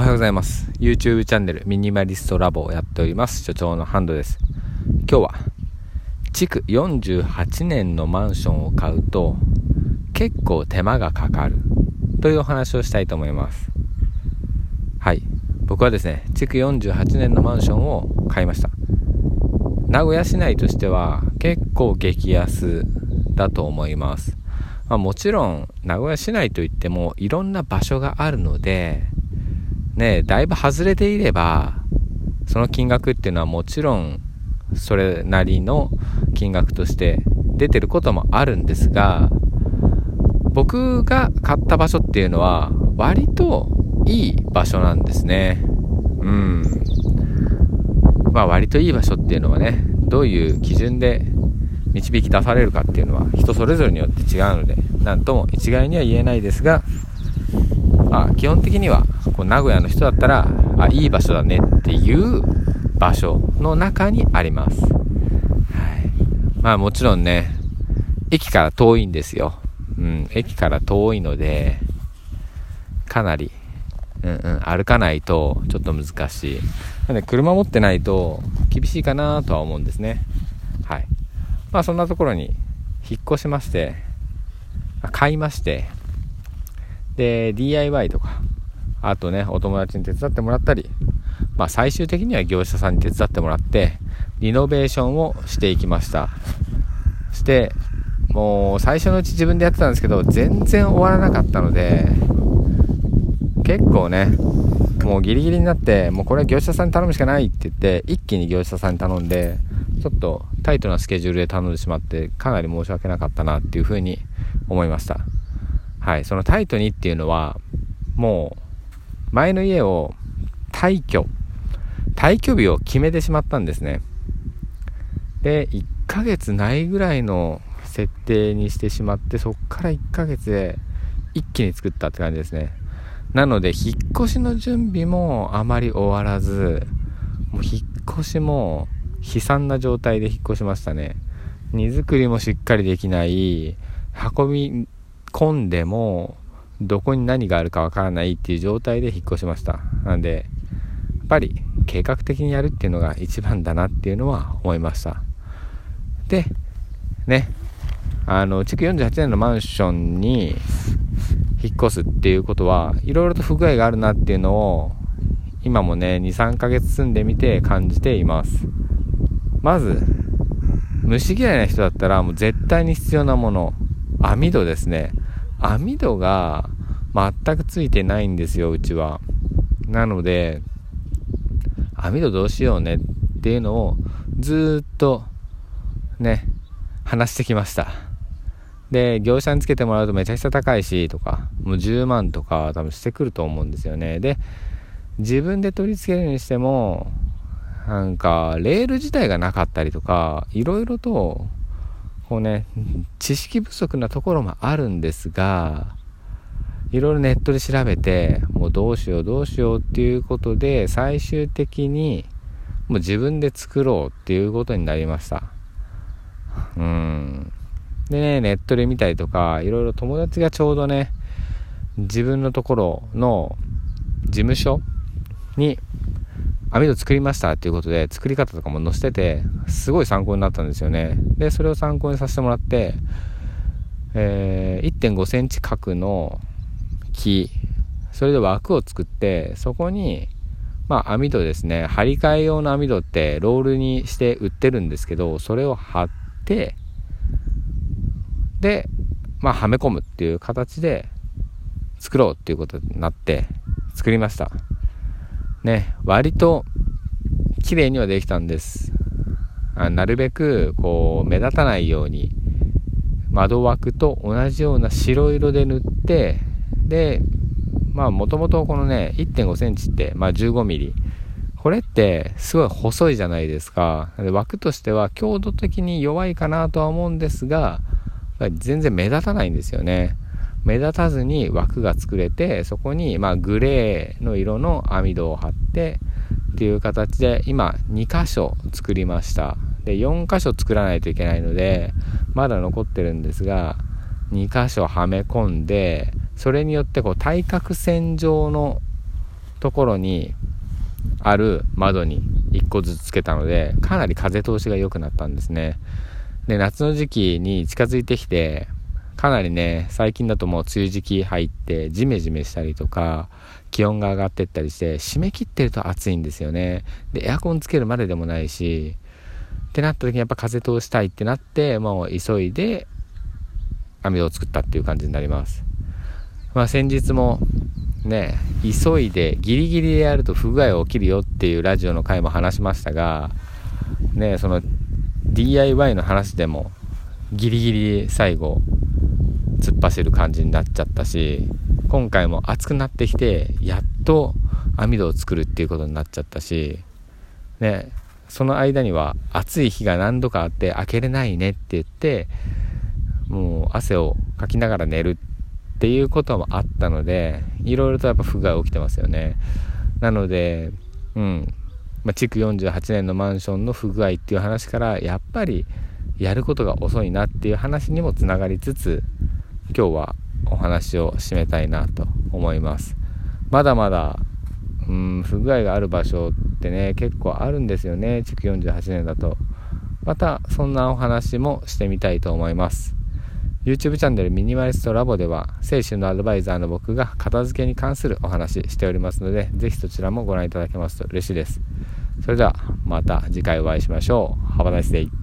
おはようございます。YouTube チャンネルミニマリストラボをやっております。所長のハンドです。今日は築48年のマンションを買うと結構手間がかかる。というお話をしたいと思います。はい。僕はですね築48年のマンションを買いました。名古屋市内としては結構激安だと思います。まあ、もちろん名古屋市内といってもいろんな場所があるのでね、だいぶ外れていれば、その金額っていうのはもちろん、それなりの金額として出てることもあるんですが、僕が買った場所っていうのは、割といい場所なんですね。うん。まあ割といい場所っていうのはね、どういう基準で導き出されるかっていうのは人それぞれによって違うので、なんとも一概には言えないですが、まあ基本的にはこう名古屋の人だったら、あ、いい場所だねっていう場所の中にあります。はい。まあもちろんね、駅から遠いんですよ。うん、駅から遠いので、かなり、うんうん、歩かないとちょっと難しい。なので車持ってないと厳しいかなとは思うんですね。はい。まあそんなところに引っ越しまして、買いまして、で、DIY とか、あとね、お友達に手伝ってもらったり、まあ最終的には業者さんに手伝ってもらって、リノベーションをしていきました。して、もう最初のうち自分でやってたんですけど、全然終わらなかったので、結構ね、もうギリギリになって、もうこれは業者さんに頼むしかないって言って、一気に業者さんに頼んで、ちょっとタイトなスケジュールで頼んでしまって、かなり申し訳なかったなっていうふうに思いました。はい、そのタイトにっていうのは、もう、前の家を退去、退去日を決めてしまったんですね。で、1ヶ月ないぐらいの設定にしてしまって、そっから1ヶ月で一気に作ったって感じですね。なので、引っ越しの準備もあまり終わらず、もう引っ越しも悲惨な状態で引っ越しましたね。荷造りもしっかりできない、運び込んでもどこに何があるかわからないっていう状態で引っ越しました。なんで、やっぱり計画的にやるっていうのが一番だなっていうのは思いました。で、ね、あの、築48年のマンションに引っ越すっていうことは、いろいろと不具合があるなっていうのを、今もね、2、3ヶ月住んでみて感じています。まず、虫嫌いな人だったらもう絶対に必要なもの、網戸ですね。網戸が全くついてないんですよ、うちは。なので、網戸どうしようねっていうのをずっとね、話してきました。で、業者につけてもらうとめちゃくちゃ高いしとか、もう10万とか多分してくると思うんですよね。で、自分で取り付けるにしても、なんか、レール自体がなかったりとか、いろいろとこうね、知識不足なところもあるんですが、いろいろネットで調べて、もうどうしようどうしようっていうことで、最終的にもう自分で作ろうっていうことになりました。うん。でね、ネットで見たりとか、いろいろ友達がちょうどね、自分のところの事務所に網戸作りましたっていうことで作り方とかも載せててすごい参考になったんですよね。でそれを参考にさせてもらって、えー、1 5センチ角の木それで枠を作ってそこにまあ網戸ですね。張り替え用の網戸ってロールにして売ってるんですけどそれを貼ってでまあはめ込むっていう形で作ろうっていうことになって作りました。ね、割と綺麗にはできたんです。あなるべくこう目立たないように窓枠と同じような白色で塗ってでまあもともとこのね1.5センチってまあ15ミリ。これってすごい細いじゃないですか。で枠としては強度的に弱いかなとは思うんですが全然目立たないんですよね。目立たずに枠が作れてそこにまグレーの色の網戸を貼ってっていう形で今2箇所作りましたで4箇所作らないといけないのでまだ残ってるんですが2箇所はめ込んでそれによってこう対角線上のところにある窓に1個ずつつけたので、かなり風通しが良くなったんですね。で、夏の時期に近づいてきて、かなりね、最近だともう梅雨時期入って、ジメジメしたりとか、気温が上がってったりして、締め切ってると暑いんですよね。で、エアコンつけるまででもないし、ってなった時にやっぱ風通したいってなって、もう急いで網戸を作ったっていう感じになります。まあ先日もね、急いでギリギリでやると不具合起きるよっていうラジオの回も話しましたが、ね、その DIY の話でもギリギリ最後突っ走る感じになっちゃったし、今回も暑くなってきて、やっと網戸を作るっていうことになっちゃったし、ね、その間には暑い日が何度かあって開けれないねって言って、もう汗をかきながら寝るっていうこともあったので、いろいろとやっぱ不具合起きてますよね。なので、うん、まあ、築48年のマンションの不具合っていう話から、やっぱりやることが遅いなっていう話にもつながりつつ、今日はお話を締めたいなと思います。まだまだ、うん、不具合がある場所ってね、結構あるんですよね、築48年だと。また、そんなお話もしてみたいと思います。YouTube チャンネルミニマリストラボでは、精神のアドバイザーの僕が片付けに関するお話しておりますので、ぜひそちらもご覧いただけますと嬉しいです。それでは、また次回お会いしましょう。Have a nice day.